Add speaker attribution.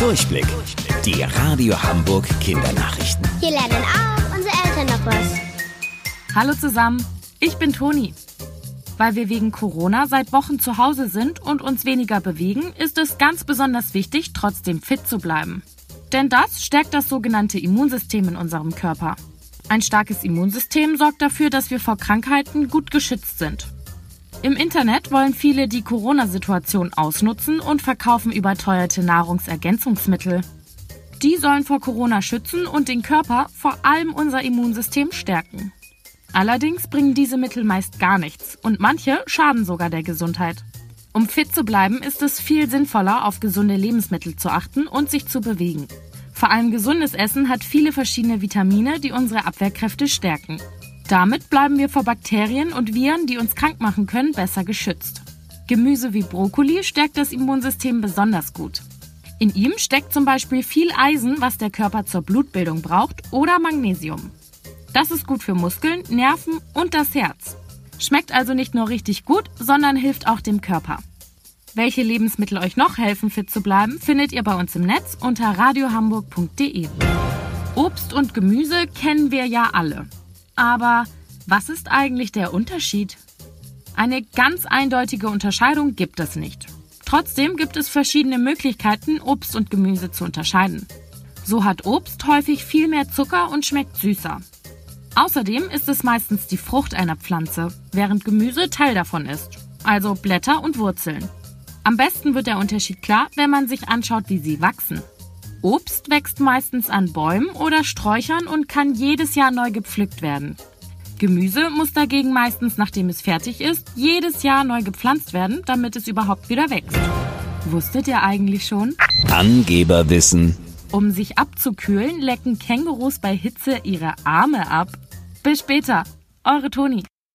Speaker 1: Durchblick. Die Radio Hamburg Kindernachrichten.
Speaker 2: Hier lernen auch unsere Eltern noch was.
Speaker 3: Hallo zusammen, ich bin Toni. Weil wir wegen Corona seit Wochen zu Hause sind und uns weniger bewegen, ist es ganz besonders wichtig, trotzdem fit zu bleiben. Denn das stärkt das sogenannte Immunsystem in unserem Körper. Ein starkes Immunsystem sorgt dafür, dass wir vor Krankheiten gut geschützt sind. Im Internet wollen viele die Corona-Situation ausnutzen und verkaufen überteuerte Nahrungsergänzungsmittel. Die sollen vor Corona schützen und den Körper, vor allem unser Immunsystem, stärken. Allerdings bringen diese Mittel meist gar nichts und manche schaden sogar der Gesundheit. Um fit zu bleiben, ist es viel sinnvoller, auf gesunde Lebensmittel zu achten und sich zu bewegen. Vor allem gesundes Essen hat viele verschiedene Vitamine, die unsere Abwehrkräfte stärken. Damit bleiben wir vor Bakterien und Viren, die uns krank machen können, besser geschützt. Gemüse wie Brokkoli stärkt das Immunsystem besonders gut. In ihm steckt zum Beispiel viel Eisen, was der Körper zur Blutbildung braucht, oder Magnesium. Das ist gut für Muskeln, Nerven und das Herz. Schmeckt also nicht nur richtig gut, sondern hilft auch dem Körper. Welche Lebensmittel euch noch helfen, fit zu bleiben, findet ihr bei uns im Netz unter radiohamburg.de. Obst und Gemüse kennen wir ja alle. Aber was ist eigentlich der Unterschied? Eine ganz eindeutige Unterscheidung gibt es nicht. Trotzdem gibt es verschiedene Möglichkeiten, Obst und Gemüse zu unterscheiden. So hat Obst häufig viel mehr Zucker und schmeckt süßer. Außerdem ist es meistens die Frucht einer Pflanze, während Gemüse Teil davon ist, also Blätter und Wurzeln. Am besten wird der Unterschied klar, wenn man sich anschaut, wie sie wachsen. Obst wächst meistens an Bäumen oder Sträuchern und kann jedes Jahr neu gepflückt werden. Gemüse muss dagegen meistens, nachdem es fertig ist, jedes Jahr neu gepflanzt werden, damit es überhaupt wieder wächst. Wusstet ihr eigentlich schon?
Speaker 1: Angeberwissen.
Speaker 3: Um sich abzukühlen, lecken Kängurus bei Hitze ihre Arme ab. Bis später, eure Toni.